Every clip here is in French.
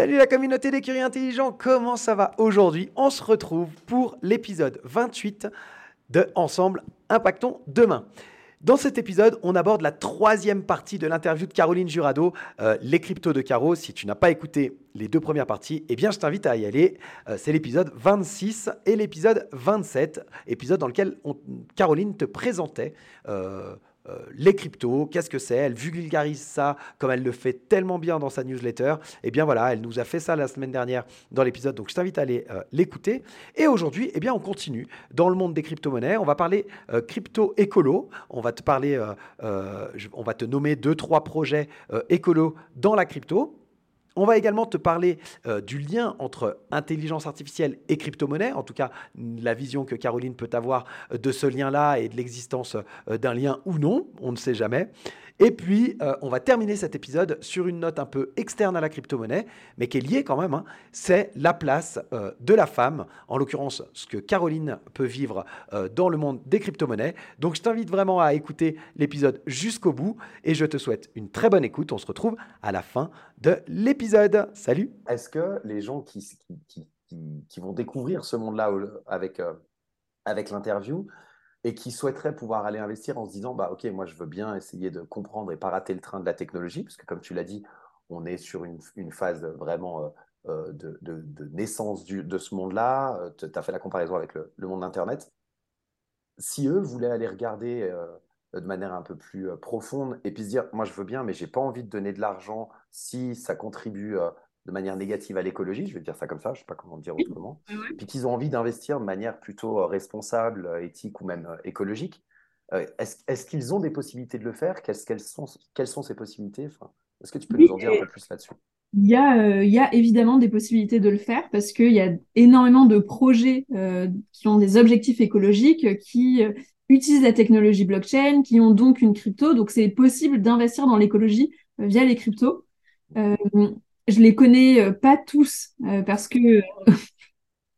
Salut la communauté des curieux intelligents, comment ça va aujourd'hui? On se retrouve pour l'épisode 28 de Ensemble, impactons demain. Dans cet épisode, on aborde la troisième partie de l'interview de Caroline Jurado, euh, les cryptos de Caro. Si tu n'as pas écouté les deux premières parties, eh bien, je t'invite à y aller. Euh, c'est l'épisode 26 et l'épisode 27, épisode dans lequel Caroline te présentait euh, euh, les cryptos, qu'est-ce que c'est Elle vulgarise ça comme elle le fait tellement bien dans sa newsletter. Et eh bien voilà, elle nous a fait ça la semaine dernière dans l'épisode, donc je t'invite à aller euh, l'écouter. Et aujourd'hui, eh bien on continue dans le monde des crypto-monnaies. On va parler euh, crypto-écolo. On va te parler, on va te nommer deux, trois projets écolo dans la crypto. On va également te parler euh, du lien entre intelligence artificielle et crypto-monnaie, en tout cas la vision que Caroline peut avoir euh, de ce lien-là et de l'existence euh, d'un lien ou non, on ne sait jamais. Et puis, euh, on va terminer cet épisode sur une note un peu externe à la crypto-monnaie, mais qui est liée quand même. Hein. c'est la place euh, de la femme, en l'occurrence ce que Caroline peut vivre euh, dans le monde des crypto-monnaies. Donc, je t'invite vraiment à écouter l'épisode jusqu'au bout et je te souhaite une très bonne écoute. On se retrouve à la fin de l'épisode. Salut Est-ce que les gens qui, qui, vont découvrir ce monde-là avec, avec l'interview, et qui souhaiteraient pouvoir aller investir en se disant bah ok moi je veux bien essayer de comprendre et pas rater le train de la technologie parce que comme tu l'as dit on est sur une, phase vraiment euh, euh, de, naissance de ce monde-là. Euh, tu as fait la comparaison avec le, le, monde d'internet. Si eux voulaient aller regarder de manière un peu plus profonde et puis se dire moi je veux bien mais j'ai pas envie de donner de l'argent si ça contribue de manière négative à l'écologie, je vais dire ça comme ça, je ne sais pas comment dire autrement, puis qu'ils ont envie d'investir de manière plutôt euh, responsable, euh, éthique ou même euh, écologique. Est-ce qu'ils ont des possibilités de le faire? Quelles, sont, quelles sont ces possibilités? Est-ce que tu peux nous en dire un peu plus là-dessus? il y, a, il y a évidemment des possibilités de le faire parce qu'il y a énormément de projets qui ont des objectifs écologiques, qui utilisent la technologie blockchain, qui ont donc une crypto. Donc c'est possible d'investir dans l'écologie via les cryptos je les connais euh, pas tous euh, parce que.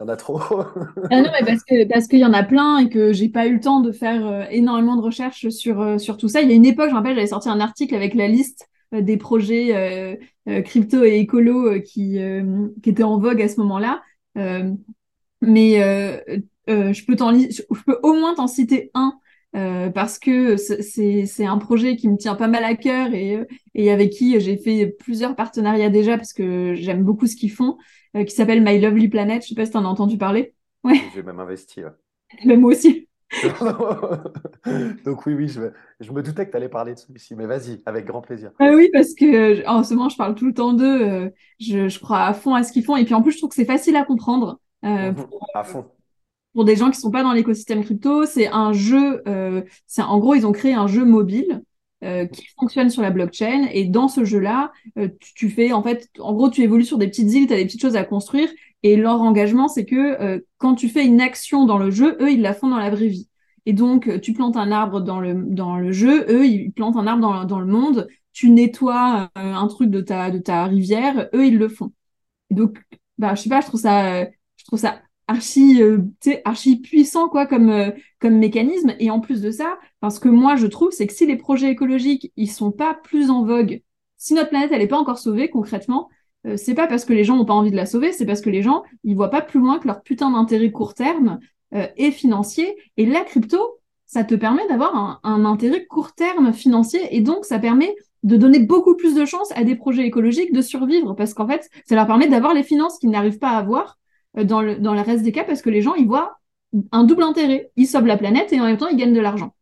Il y en a trop. ah non, mais parce que parce qu'il y en a plein et que j'ai pas eu le temps de faire euh, énormément de recherches sur sur tout ça. Il y a une époque, je me rappelle, j'avais sorti un article avec la liste des projets crypto et écolo qui qui étaient en vogue à ce moment-là. mais je peux t'en je peux au moins t'en citer un euh, parce que c'est un projet qui me tient pas mal à cœur et, euh, et avec qui j'ai fait plusieurs partenariats déjà parce que j'aime beaucoup ce qu'ils font, euh, qui s'appelle My Lovely Planet. Je sais pas si tu en as entendu parler. Ouais. J'ai même investi. Ouais. moi aussi. Donc oui, oui, je, je me doutais que tu allais parler de celui-ci, mais vas-y, avec grand plaisir. Ah oui, parce que en ce moment, je parle tout le temps d'eux, je, je, crois à fond à ce qu'ils font, et puis en plus, je trouve que c'est facile à comprendre. Euh, à fond pour des gens qui sont pas dans l'écosystème crypto, c'est un jeu. Euh, c'est en gros, ils ont créé un jeu mobile euh, qui fonctionne sur la blockchain. Et dans ce jeu-là, euh, tu, fais en fait, en gros, tu évolues sur des petites îles, tu as des petites choses à construire. Et leur engagement, c'est que euh, quand tu fais une action dans le jeu, eux, ils la font dans la vraie vie. Et donc, tu plantes un arbre dans le dans le jeu, eux, ils plantent un arbre dans, dans le monde. Tu nettoies un truc de ta de ta rivière, eux, ils le font. donc, bah, je sais pas, je trouve ça, je trouve ça archi, euh, archi puissant quoi comme, euh, comme mécanisme. Et en plus de ça, parce que moi je trouve, c'est que si les projets écologiques ils sont pas plus en vogue, si notre planète elle est pas encore sauvée concrètement, euh, c'est pas parce que les gens ont pas envie de la sauver, c'est parce que les gens ils voient pas plus loin que leur putain d'intérêt court terme et financier. Et la crypto, ça te permet d'avoir un, un, intérêt court terme financier et donc ça permet de donner beaucoup plus de chances à des projets écologiques de survivre parce qu'en fait, ça leur permet d'avoir les finances qu'ils n'arrivent pas à avoir euh, dans le, dans le reste des cas parce que les gens, ils voient un double intérêt. Ils sauvent la planète et en même temps, ils gagnent de l'argent.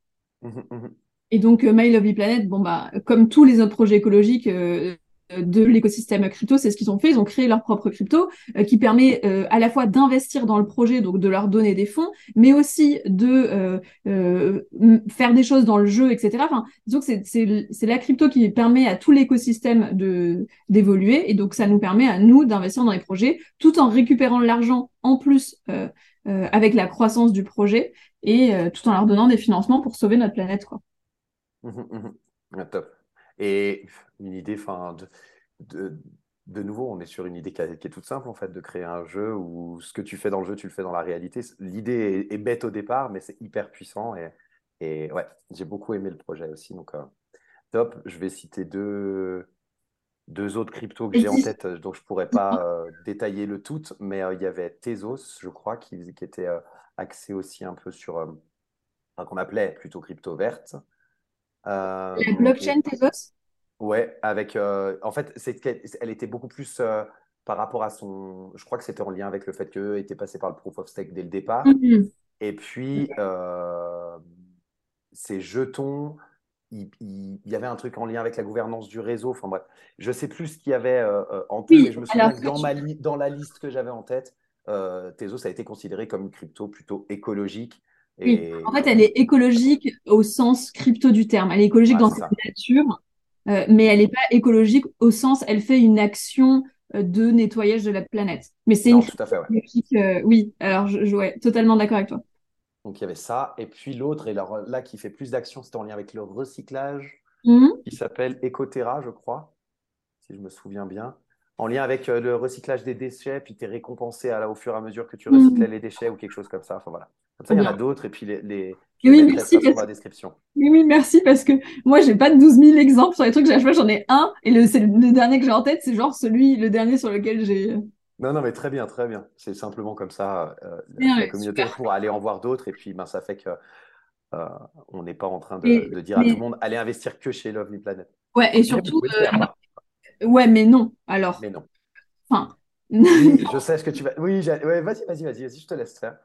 Mmh, mmh. Et donc, euh, My Lovely Planet, bon, bah, comme tous les autres projets écologiques, euh, de l'écosystème crypto, c'est ce qu'ils ont fait. Ils ont créé leur propre crypto euh, qui permet euh, à la fois d'investir dans le projet, donc de leur donner des fonds, mais aussi de euh, faire des choses dans le jeu, etc. Enfin, donc c'est la crypto qui permet à tout l'écosystème de d'évoluer et donc ça nous permet à nous d'investir dans les projets tout en récupérant l'argent en plus avec la croissance du projet et tout en leur donnant des financements pour sauver notre planète, quoi. Mmh mmh ah. Et une idée, enfin, de, de, nouveau, on est sur une idée qui, est toute simple, en fait, de créer un jeu où ce que tu fais dans le jeu, tu le fais dans la réalité. L'idée est, bête au départ, mais c'est hyper puissant. Et, et ouais, j'ai beaucoup aimé le projet aussi. Donc, euh, top. Je vais citer deux, deux autres cryptos que j'ai en tête, euh, donc je ne pourrais pas euh, détailler le tout, mais il y avait Tezos, je crois, qui, qui était axé aussi un peu sur, enfin, qu'on appelait plutôt crypto verte. Euh, la blockchain Tezos Ouais, avec. Euh, en fait, elle était beaucoup plus euh, par rapport à son. Je crois que c'était en lien avec le fait qu'eux étaient passés par le proof of stake dès le départ. Mhm. Et puis, ces jetons, il, y avait un truc en lien avec la gouvernance du réseau. Enfin bref, je sais plus ce qu'il y avait en tête, mais je me souviens que dans, ma dans la liste que j'avais en tête, Tezos a été considéré comme une crypto plutôt écologique oui. En fait, elle est écologique au sens crypto du terme. Elle est écologique dans sa nature, euh, mais elle n'est pas écologique au sens, elle fait une action euh, de nettoyage de la planète. Mais c'est une tout à fait, euh, oui, alors je, je totalement d'accord avec toi. Donc il y avait ça. Et puis l'autre, et là qui fait plus d'action, c'est en lien avec le recyclage, mmh. qui s'appelle Ecoterra, je crois, si je me souviens bien. En lien avec le recyclage des déchets, puis tu es récompensé à, au fur et à mesure que tu recyclais mmh. les déchets ou quelque chose comme ça. Enfin voilà. Comme ça, il y en a d'autres, et puis les, les, oui, merci, parce... la description. Oui, oui, merci, parce que moi, j'ai pas 12 000 exemples sur les trucs j'en ai un, et le, le, dernier que j'ai en tête, c'est genre celui, le dernier sur lequel j'ai. Non, non, mais très bien, très bien. C'est simplement comme ça, euh, la, communauté pour aller en voir d'autres, et puis ben, ça fait que euh, on n'est pas en train de, de dire à tout le monde allez investir que chez Lovely Planet. Ouais, et surtout. Euh, ouais, mais non, alors. Mais non. Enfin, je sais ce que tu vas. Oui, vas-y, vas-y, vas-y, vas-y, je te laisse faire.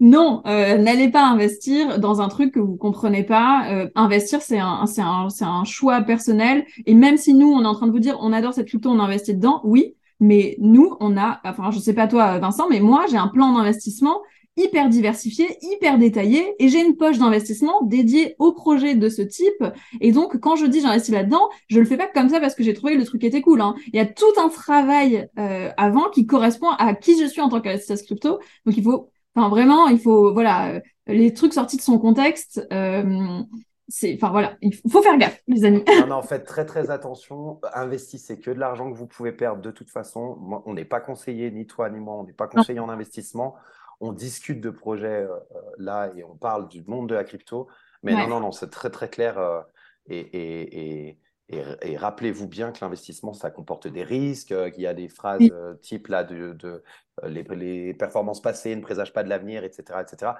Non, euh, n'allez pas investir dans un truc que vous comprenez pas. Euh, investir, c'est un, c'est un, c'est un choix personnel. Et même si nous, on est en train de vous dire, on adore cette crypto, on investit dedans, oui. Mais nous, on a, enfin, je sais pas toi, Vincent, mais moi, j'ai un plan d'investissement hyper diversifié, hyper détaillé, et j'ai une poche d'investissement dédiée au projet de ce type. Et donc, quand je dis j'investis là-dedans, je le fais pas comme ça parce que j'ai trouvé le truc était cool. Hein. Il y a tout un travail euh, avant qui correspond à qui je suis en tant qu'investisseur crypto. Donc, il faut, enfin vraiment, il faut, voilà, euh, les trucs sortis de son contexte. Euh, c'est, enfin voilà, il faut faire gaffe, les amis. non, non, faites très très attention. Investissez que de l'argent que vous pouvez perdre de toute façon. Moi, on n'est pas conseillé, ni toi ni moi, on n'est pas conseillé en investissement on discute de projets euh, euh, là et on parle du monde de la crypto. Mais non, non, non, c'est très, très clair. Euh, et, et, rappelez-vous bien que l'investissement, ça comporte des risques, qu'il y a des phrases type là de, les, performances passées ne présagent pas de l'avenir, etc. etc.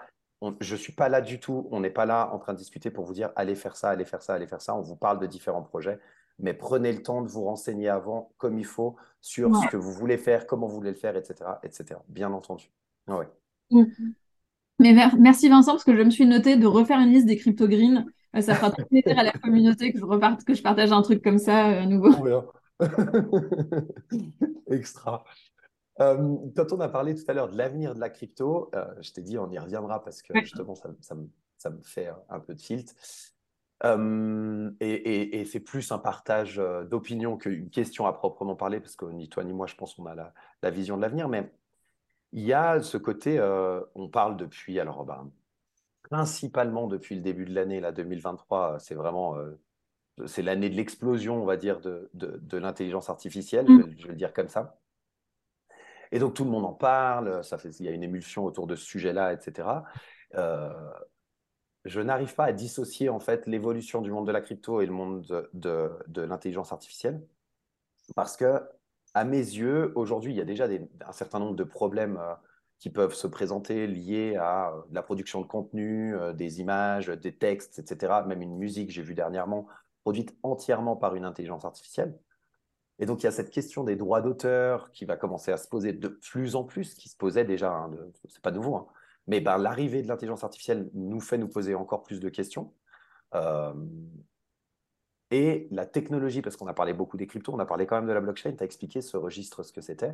je ne suis pas là du tout. On n'est pas là en train de discuter pour vous dire allez faire ça, allez faire ça, allez faire ça. On vous parle de différents projets. Mais prenez le temps de vous renseigner avant, comme il faut, sur ce que vous voulez faire, comment vous voulez le faire, etc. etc. Bien entendu. Ah ouais. Mm. Mais merci Vincent, parce que je me suis noté de refaire une liste des crypto green. Euh, ça fera trop plaisir à la communauté que je, reparte, que je partage un truc comme ça euh, à nouveau. Extra. Euh, quand on a parlé tout à l'heure de l'avenir de la crypto, je t'ai dit on y reviendra parce que justement ça, me, ça, me, fait un peu de tilt. et, et, c'est plus un partage d'opinion qu'une question à proprement parler, parce que ni toi ni moi, je pense qu'on a la, la vision de l'avenir. Mais il y a ce côté, euh, on parle depuis, alors ben, principalement depuis le début de l'année, là, 2023, c'est vraiment, euh, c'est l'année de l'explosion, on va dire, de, de, l'intelligence artificielle, mm. je, vais, le dire comme ça. Et donc tout le monde en parle, ça fait, il y a une émulsion autour de ce sujet-là, etc. Euh, je n'arrive pas à dissocier en fait l'évolution du monde de la crypto et le monde de, de l'intelligence artificielle parce que à mes yeux, aujourd'hui, il y a déjà un certain nombre de problèmes euh, qui peuvent se présenter liés à euh, la production de contenu, euh, des images, des textes, etc. Même une musique, j'ai vu dernièrement, produite entièrement par une intelligence artificielle. Et donc, il y a cette question des droits d'auteur qui va commencer à se poser de plus en plus, qui se posait déjà, hein, c'est pas nouveau, hein. mais ben, l'arrivée de l'intelligence artificielle nous fait nous poser encore plus de questions. Et la technologie, parce qu'on a parlé beaucoup des cryptos, on a parlé quand même de la blockchain, tu as expliqué ce registre, ce que c'était.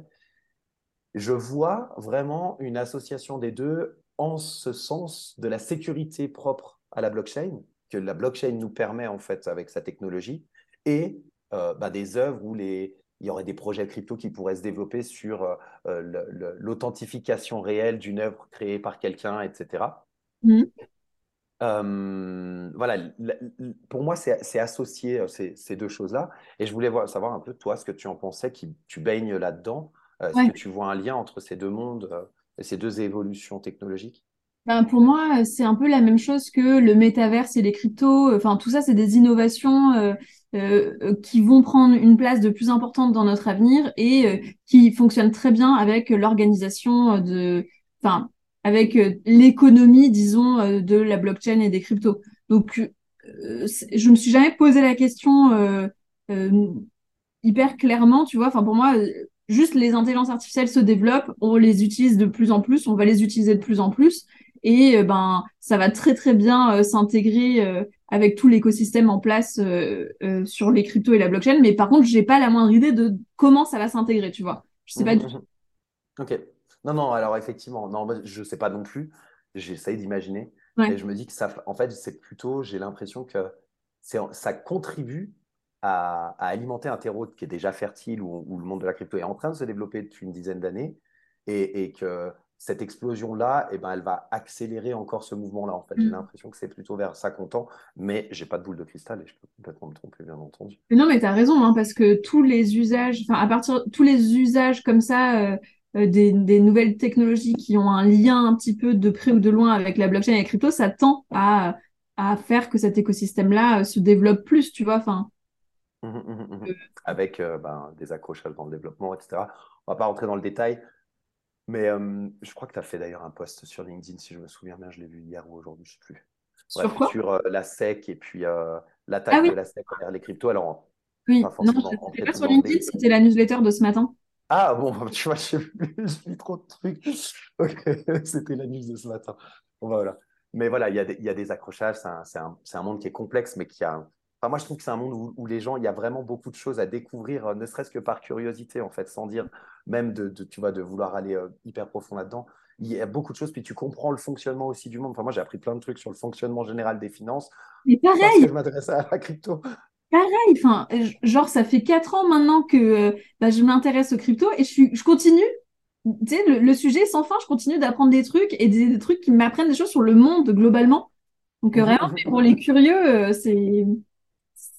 Je vois vraiment une association des deux en ce sens de la sécurité propre à la blockchain, que la blockchain nous permet en fait avec sa technologie, et euh, bah, des œuvres où les, il y aurait des projets crypto qui pourraient se développer sur euh, l'authentification réelle d'une œuvre créée par quelqu'un, etc. voilà, pour moi, c'est associé ces, ces, deux choses-là. Et je voulais voir, savoir un peu, toi, ce que tu en pensais, qui tu baignes là-dedans. Est-ce que tu vois un lien entre ces deux mondes ces deux évolutions technologiques? Ben, pour moi, c'est un peu la même chose que le métaverse et les cryptos. Enfin, tout ça, c'est des innovations euh, euh, qui vont prendre une place de plus importante dans notre avenir et euh, qui fonctionnent très bien avec l'organisation de, enfin, avec l'économie, disons, de la blockchain et des cryptos. Donc, je me suis jamais posé la question hyper clairement, tu vois. Enfin, pour moi, juste les intelligences artificielles se développent, on les utilise de plus en plus, on va les utiliser de plus en plus et euh, ben ça va très très bien euh, s'intégrer euh, avec tout l'écosystème en place sur les cryptos et la blockchain. Mais par contre, j'ai pas la moindre idée de comment ça va s'intégrer, tu vois. Je sais pas du tout. Ok. Non, non, alors effectivement, non, je sais pas non plus. J'essaye d'imaginer. Et je me dis que ça, en fait, c'est plutôt, j'ai l'impression que ça contribue à, alimenter un terreau qui est déjà fertile, où, le monde de la crypto est en train de se développer depuis une dizaine d'années, et, et, que cette explosion-là, eh ben, elle va accélérer encore ce mouvement-là. En fait, j'ai mm. l'impression que c'est plutôt vers ça qu'on tend, mais j'ai pas de boule de cristal et je peux complètement me tromper, bien entendu. non, mais tu as raison, hein, parce que tous les usages, enfin, à partir tous les usages comme ça, euh, euh, des, nouvelles technologies qui ont un lien un petit peu de près ou de loin avec la blockchain et la crypto, ça tend à, à faire que cet écosystème-là euh, se développe plus, tu vois. Enfin. Mmh, mmh, mmh, avec ben, des accrochages dans le développement, etc. On va pas rentrer dans le détail. Mais je crois que tu as fait d'ailleurs un post sur LinkedIn, si je me souviens bien, je l'ai vu hier ou aujourd'hui, je ne sais plus. sur quoi? Sur la SEC et puis l'attaque ah de la SEC envers les cryptos. Alors, oui, non, je pas sur LinkedIn, c'était la newsletter de ce matin. Ah bon, tu vois, je lis trop de trucs. c'était la news de ce matin. Bah, voilà. Mais voilà, il y, a des, y a des accrochages, c'est un, un, monde qui est complexe, mais qui a moi, je trouve que c'est un monde où, les gens, il y a vraiment beaucoup de choses à découvrir, euh, ne serait-ce que par curiosité, en fait, sans dire même de, tu vois, de vouloir aller euh, hyper profond là-dedans. Il y a beaucoup de choses, puis tu comprends le fonctionnement aussi du monde. Enfin, moi, j'ai appris plein de trucs sur le fonctionnement général des finances. Mais pareil. Parce que je m'intéresse à la crypto. Pareil, enfin, genre, ça fait quatre ans maintenant que euh, bah, je m'intéresse aux crypto et je, je continue. Tu sais, le, sujet sans fin, je continue d'apprendre des trucs et des, des trucs qui m'apprennent des choses sur le monde globalement. Donc, vraiment, pour les curieux, c'est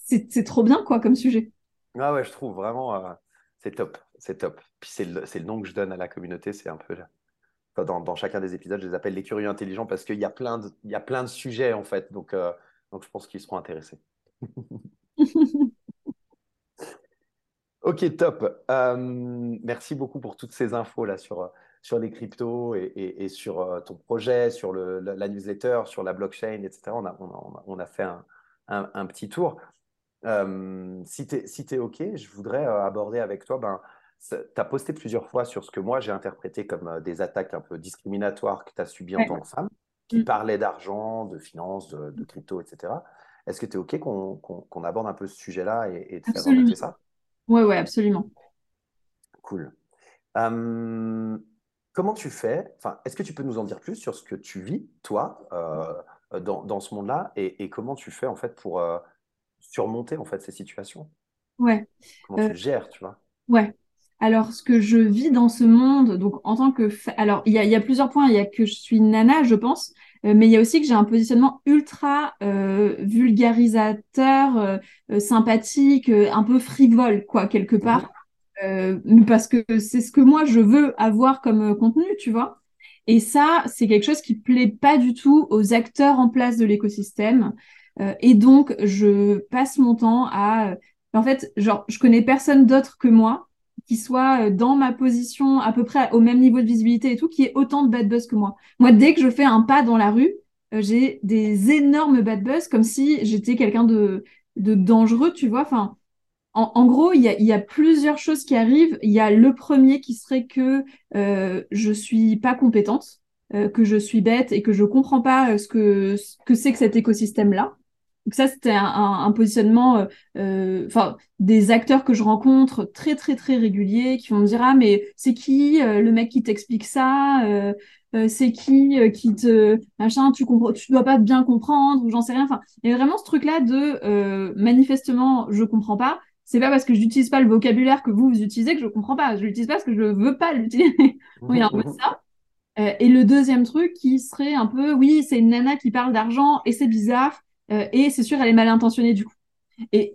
c'est trop bien, quoi, comme sujet. Ah ouais, je trouve vraiment, euh, c'est top, c'est top. Puis c'est le, le, nom que je donne à la communauté, c'est un peu dans, dans, chacun des épisodes, je les appelle les curieux intelligents parce qu'il y a plein de, il y a plein de sujets en fait, donc, euh, donc je pense qu'ils seront intéressés. ok, top. Euh, merci beaucoup pour toutes ces infos là sur sur les cryptos et, et, sur ton projet, sur le, la, newsletter, sur la blockchain, etc. On a, on a, on a fait un, un, un, petit tour. Euh, si tu es, si OK, je voudrais euh, aborder avec toi, ben, tu as posté plusieurs fois sur ce que moi j'ai interprété comme euh, des attaques un peu discriminatoires que tu as subies en tant que femme, qui mm. parlaient d'argent, de finances, de, crypto, etc. Est-ce que tu es OK qu'on aborde un peu ce sujet-là et, et de faire ça? Oui, ouais, absolument. Cool. comment tu fais? Enfin, Est-ce que tu peux nous en dire plus sur ce que tu vis, toi, dans, dans, ce monde-là, et, et, comment tu fais en fait pour surmonter en fait ces situations? Ouais. Comment tu euh, gères, tu vois? Ouais. Alors, ce que je vis dans ce monde, donc en tant que... Alors, il y a, y a, plusieurs points. Il y a que je suis nana, je pense, euh, mais il y a aussi que j'ai un positionnement ultra euh, vulgarisateur, sympathique, un peu frivole, quoi, quelque part. Mhm. parce que c'est ce que moi, je veux avoir comme contenu, tu vois. Et ça, c'est quelque chose qui plaît pas du tout aux acteurs en place de l'écosystème. Euh, et donc, je passe mon temps à... Euh, en fait, genre, je connais personne d'autre que moi qui soit euh, dans ma position à peu près au même niveau de visibilité et tout, qui ait autant de bad buzz que moi. Moi, dès que je fais un pas dans la rue, j'ai des énormes bad buzz, comme si j'étais quelqu'un de dangereux, tu vois. Enfin, en, gros, il y a, plusieurs choses qui arrivent. Il y a le premier qui serait que euh, je suis pas compétente, euh, que je suis bête et que je comprends pas ce que ce que c'est que cet écosystème-là. Donc ça, c'était un, positionnement, euh, euh, enfin, des acteurs que je rencontre très, très, très réguliers qui vont me dire, ah, mais c'est qui euh, le mec qui t'explique ça C'est qui qui te... Machin, tu comprends, tu dois pas bien comprendre ou j'en sais rien. Enfin, il y a vraiment ce truc-là de, manifestement, je comprends pas. C'est pas parce que je n'utilise pas le vocabulaire que vous, vous utilisez que je comprends pas. Je l'utilise pas parce que je veux pas l'utiliser. il y a un peu ça. et le deuxième truc qui serait un peu, oui, c'est une nana qui parle d'argent et c'est bizarre. Euh, et c'est sûr, elle est mal intentionnée du coup. Et,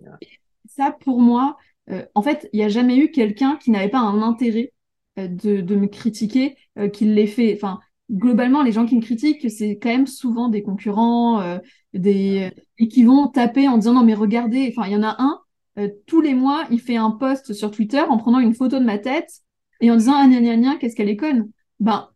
ça, pour moi, euh, en fait, il n'y a jamais eu quelqu'un qui n'avait pas un intérêt euh, de, me critiquer, qui l'ait fait. Enfin, globalement, les gens qui me critiquent, c'est quand même souvent des concurrents, des et qui vont taper en disant non mais regardez. Enfin, il y en a un tous les mois, il fait un post sur Twitter en prenant une photo de ma tête et en disant ah gna qu'est-ce qu'elle est conne? Ben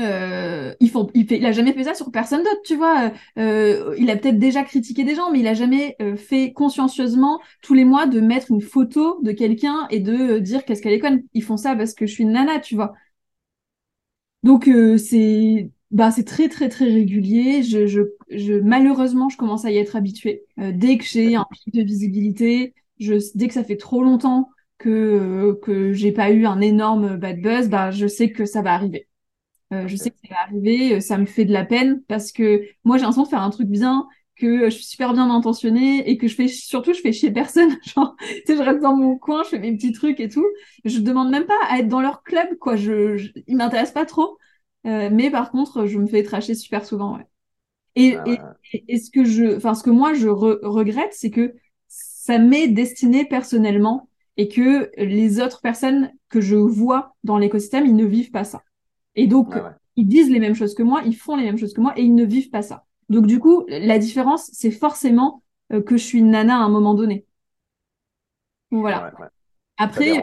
euh, il, faut, il, fait, il a jamais fait ça sur personne d'autre, tu vois. Euh, il a peut-être déjà critiqué des gens, mais il a jamais euh, fait consciencieusement tous les mois de mettre une photo de quelqu'un et de dire qu'est-ce qu'elle est conne. Ils font ça parce que je suis une nana, tu vois. Donc c'est bah, c'est très très très régulier. Malheureusement, je commence à y être habituée. dès que j'ai un pic de visibilité, dès que ça fait trop longtemps que que j'ai pas eu un énorme bad buzz, bah je sais que ça va arriver. Euh, je sais que ça va arriver, euh, ça me fait de la peine parce que moi j'ai l'impression de faire un truc bien, que je suis super bien intentionnée et que je fais surtout je fais chier personne. Genre, tu sais, je reste dans mon coin, je fais mes petits trucs et tout. Je demande même pas à être dans leur club, quoi. Je, je ils m'intéressent pas trop. Euh, mais par contre, je me fais tracher super souvent, ouais. Et, et, ce que je, enfin, ce que moi je regrette, c'est que ça m'est destiné personnellement et que les autres personnes que je vois dans l'écosystème, ils ne vivent pas ça. Et donc, ils disent les mêmes choses que moi, ils font les mêmes choses que moi et ils ne vivent pas ça. Donc, du coup, la différence, c'est forcément euh, que je suis une nana à un moment donné. voilà. Après,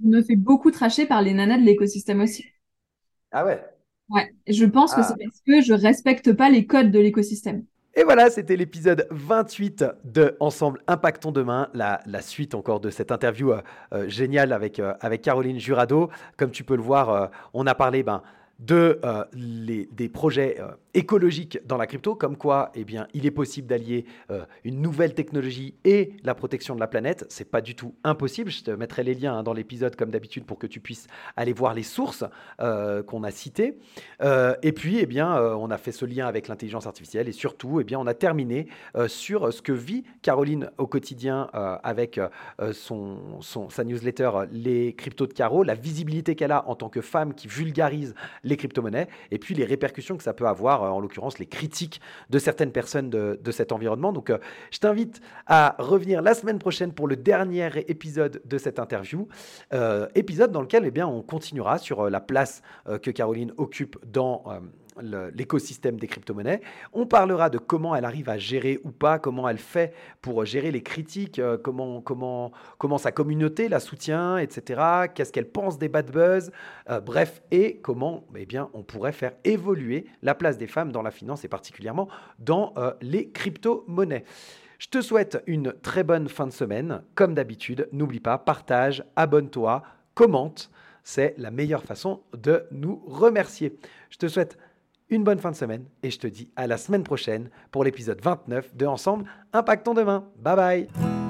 je me fais beaucoup tracher par les nanas de l'écosystème aussi. Ah ouais? Ouais, je pense que ah. c'est parce que je respecte pas les codes de l'écosystème. Et voilà, c'était l'épisode 28 de Ensemble Impactons Demain, la, suite encore de cette interview euh, euh, géniale avec, euh, avec Caroline Jurado. Comme tu peux le voir, on a parlé ben, de, euh, les, des projets euh, écologiques dans la crypto, comme quoi eh bien, il est possible d'allier euh, une nouvelle technologie et la protection de la planète. C'est pas du tout impossible. Je te mettrai les liens hein, dans l'épisode comme d'habitude pour que tu puisses aller voir les sources qu'on a citées. et puis, eh bien, on a fait ce lien avec l'intelligence artificielle et surtout, eh bien, on a terminé sur ce que vit Caroline au quotidien avec son, sa newsletter Les cryptos de Caro, la visibilité qu'elle a en tant que femme qui vulgarise les crypto-monnaies, et puis les répercussions que ça peut avoir, euh, en l'occurrence les critiques de certaines personnes de, cet environnement. Donc euh, je t'invite à revenir la semaine prochaine pour le dernier épisode de cette interview, euh, épisode dans lequel eh bien, on continuera sur la place que Caroline occupe dans l'écosystème des crypto-monnaies. On parlera de comment elle arrive à gérer ou pas, comment elle fait pour gérer les critiques, euh, comment, comment, comment sa communauté la soutient, etc. Qu'est-ce qu'elle pense des bad buzz, euh, bref, et comment eh bien, on pourrait faire évoluer la place des femmes dans la finance et particulièrement dans euh, les crypto-monnaies. Je te souhaite une très bonne fin de semaine. Comme d'habitude, n'oublie pas, partage, abonne-toi, commente. C'est la meilleure façon de nous remercier. Je te souhaite une bonne fin de semaine et je te dis à la semaine prochaine pour l'épisode 29 de Ensemble Impactons demain. Bye bye